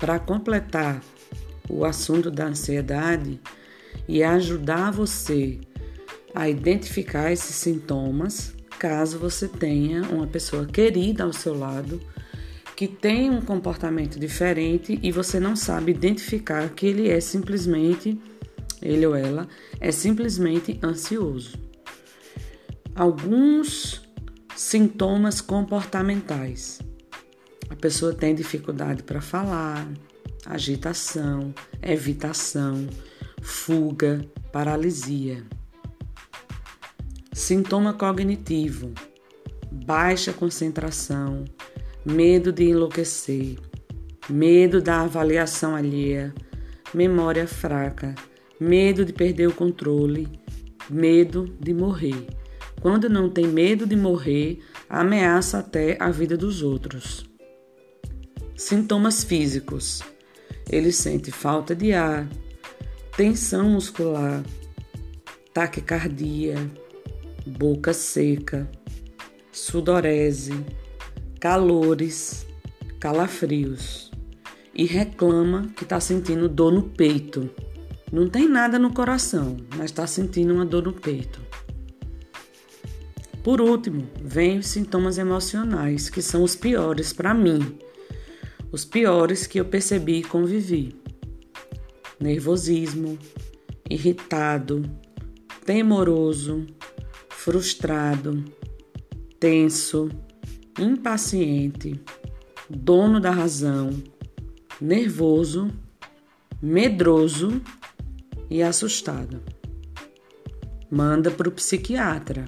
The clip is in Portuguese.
para completar o assunto da ansiedade e ajudar você a identificar esses sintomas, caso você tenha uma pessoa querida ao seu lado que tem um comportamento diferente e você não sabe identificar que ele é simplesmente, ele ou ela, é simplesmente ansioso. Alguns sintomas comportamentais. A pessoa tem dificuldade para falar, agitação, evitação, fuga, paralisia. Sintoma cognitivo: baixa concentração, medo de enlouquecer, medo da avaliação alheia, memória fraca, medo de perder o controle, medo de morrer. Quando não tem medo de morrer, ameaça até a vida dos outros. Sintomas físicos: ele sente falta de ar, tensão muscular, taquicardia, boca seca, sudorese calores, calafrios e reclama que está sentindo dor no peito. Não tem nada no coração, mas está sentindo uma dor no peito. Por último, vem os sintomas emocionais, que são os piores para mim, os piores que eu percebi e convivi: nervosismo, irritado, temoroso, frustrado, tenso impaciente, dono da razão, nervoso, medroso e assustado. Manda para o psiquiatra.